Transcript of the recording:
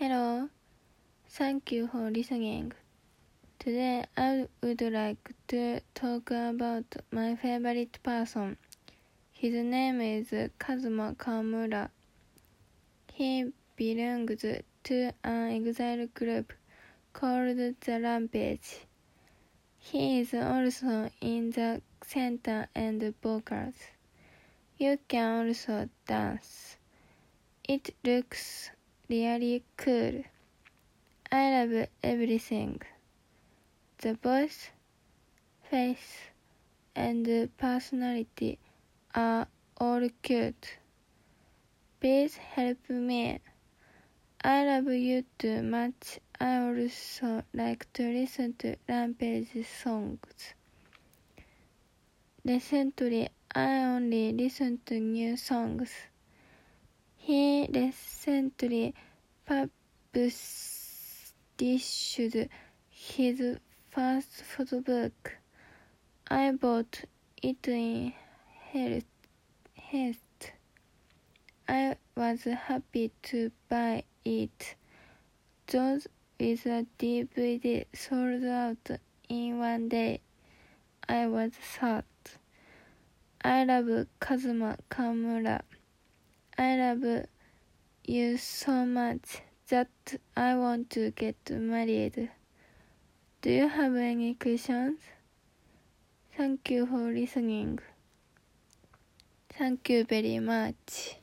Hello, thank you for listening. Today I would like to talk about my favorite person. His name is Kazuma Kawamura. He belongs to an exile group called the Rampage. He is also in the center and vocals. You can also dance. It looks really cool. I love everything. The voice, face, and personality are all cute. Please help me. I love you too much. I also like to listen to Rampage songs. Recently, I only listen to new songs. He recently published his first photo book. I bought it in haste. I was happy to buy it. Those with a DVD sold out in one day. I was sad. I love Kazuma Kawamura. I love you so much that I want to get married. Do you have any questions? Thank you for listening. Thank you very much.